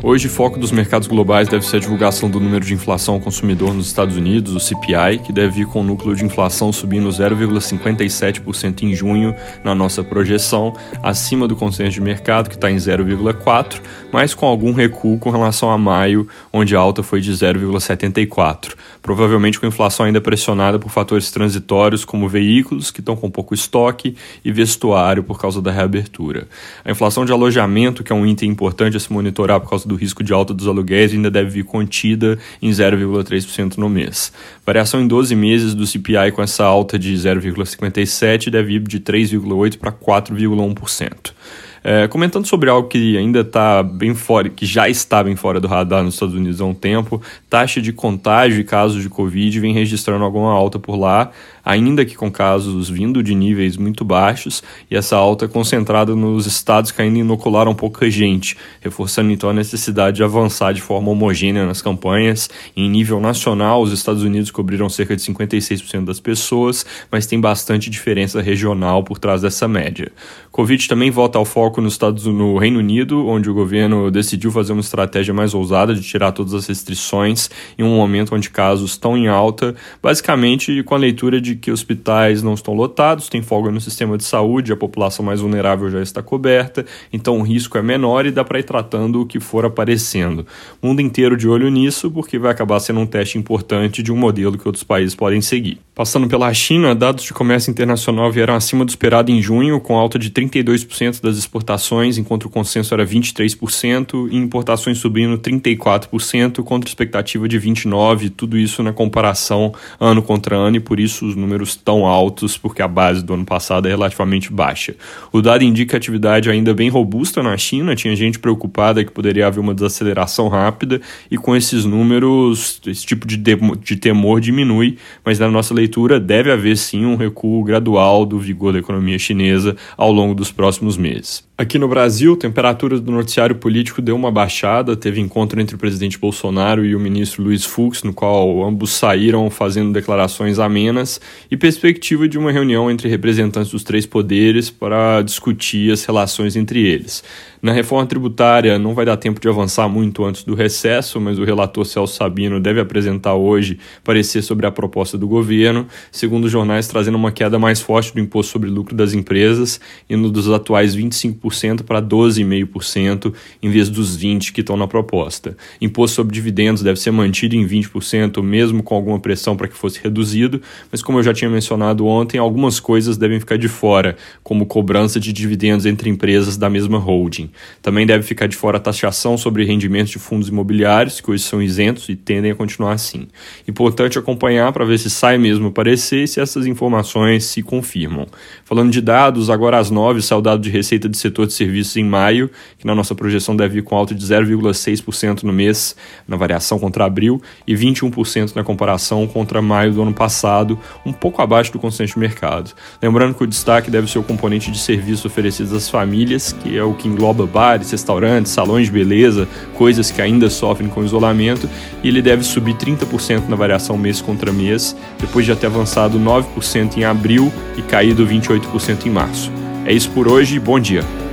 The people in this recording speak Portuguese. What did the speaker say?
Hoje, foco dos mercados globais deve ser a divulgação do número de inflação ao consumidor nos Estados Unidos, o CPI, que deve vir com o núcleo de inflação subindo 0,57% em junho na nossa projeção, acima do consenso de mercado, que está em 0,4%, mas com algum recuo com relação a maio, onde a alta foi de 0,74%. Provavelmente com a inflação ainda pressionada por fatores transitórios, como veículos, que estão com pouco estoque, e vestuário por causa da reabertura. A inflação de alojamento, que é um item importante a se monitorar por causa do risco de alta dos aluguéis ainda deve vir contida em 0,3% no mês. Variação em 12 meses do CPI com essa alta de 0,57 deve ir de 3,8% para 4,1%. É, comentando sobre algo que ainda está bem fora, que já está bem fora do radar nos Estados Unidos há um tempo, taxa de contágio e casos de Covid vem registrando alguma alta por lá, ainda que com casos vindo de níveis muito baixos, e essa alta é concentrada nos estados que ainda inocularam pouca gente, reforçando então a necessidade de avançar de forma homogênea nas campanhas. Em nível nacional, os Estados Unidos cobriram cerca de 56% das pessoas, mas tem bastante diferença regional por trás dessa média. Covid também volta ao foco nos Estados no Reino Unido, onde o governo decidiu fazer uma estratégia mais ousada de tirar todas as restrições em um momento onde casos estão em alta, basicamente com a leitura de que hospitais não estão lotados, tem folga no sistema de saúde, a população mais vulnerável já está coberta, então o risco é menor e dá para ir tratando o que for aparecendo. Mundo inteiro de olho nisso, porque vai acabar sendo um teste importante de um modelo que outros países podem seguir. Passando pela China, dados de comércio internacional vieram acima do esperado em junho, com alta de 32% das exportações, enquanto o consenso era 23%, e importações subindo 34% contra expectativa de 29%, tudo isso na comparação ano contra ano, e por isso os números tão altos, porque a base do ano passado é relativamente baixa. O dado indica atividade ainda bem robusta na China, tinha gente preocupada que poderia haver uma desaceleração rápida, e com esses números, esse tipo de, de temor diminui, mas na nossa leitura deve haver sim um recuo gradual do vigor da economia chinesa ao longo dos próximos meses. Aqui no Brasil, temperatura do noticiário político deu uma baixada. Teve encontro entre o presidente Bolsonaro e o ministro Luiz Fux, no qual ambos saíram fazendo declarações amenas, e perspectiva de uma reunião entre representantes dos três poderes para discutir as relações entre eles. Na reforma tributária, não vai dar tempo de avançar muito antes do recesso, mas o relator Celso Sabino deve apresentar hoje parecer sobre a proposta do governo, segundo os jornais, trazendo uma queda mais forte do imposto sobre lucro das empresas, indo dos atuais 25% 12,5% para 12,5%, em vez dos 20% que estão na proposta. Imposto sobre dividendos deve ser mantido em 20%, mesmo com alguma pressão para que fosse reduzido, mas como eu já tinha mencionado ontem, algumas coisas devem ficar de fora, como cobrança de dividendos entre empresas da mesma holding. Também deve ficar de fora a taxação sobre rendimentos de fundos imobiliários, que hoje são isentos e tendem a continuar assim. Importante acompanhar para ver se sai mesmo o parecer e se essas informações se confirmam. Falando de dados, agora às 9 saiu dado de receita de setor de serviços em maio, que na nossa projeção deve ir com alta de 0,6% no mês, na variação contra abril, e 21% na comparação contra maio do ano passado, um pouco abaixo do consenso de mercado. Lembrando que o destaque deve ser o componente de serviços oferecidos às famílias, que é o que engloba bares, restaurantes, salões de beleza, coisas que ainda sofrem com isolamento, e ele deve subir 30% na variação mês contra mês, depois de ter avançado 9% em abril e caído 28% em março. É isso por hoje, bom dia!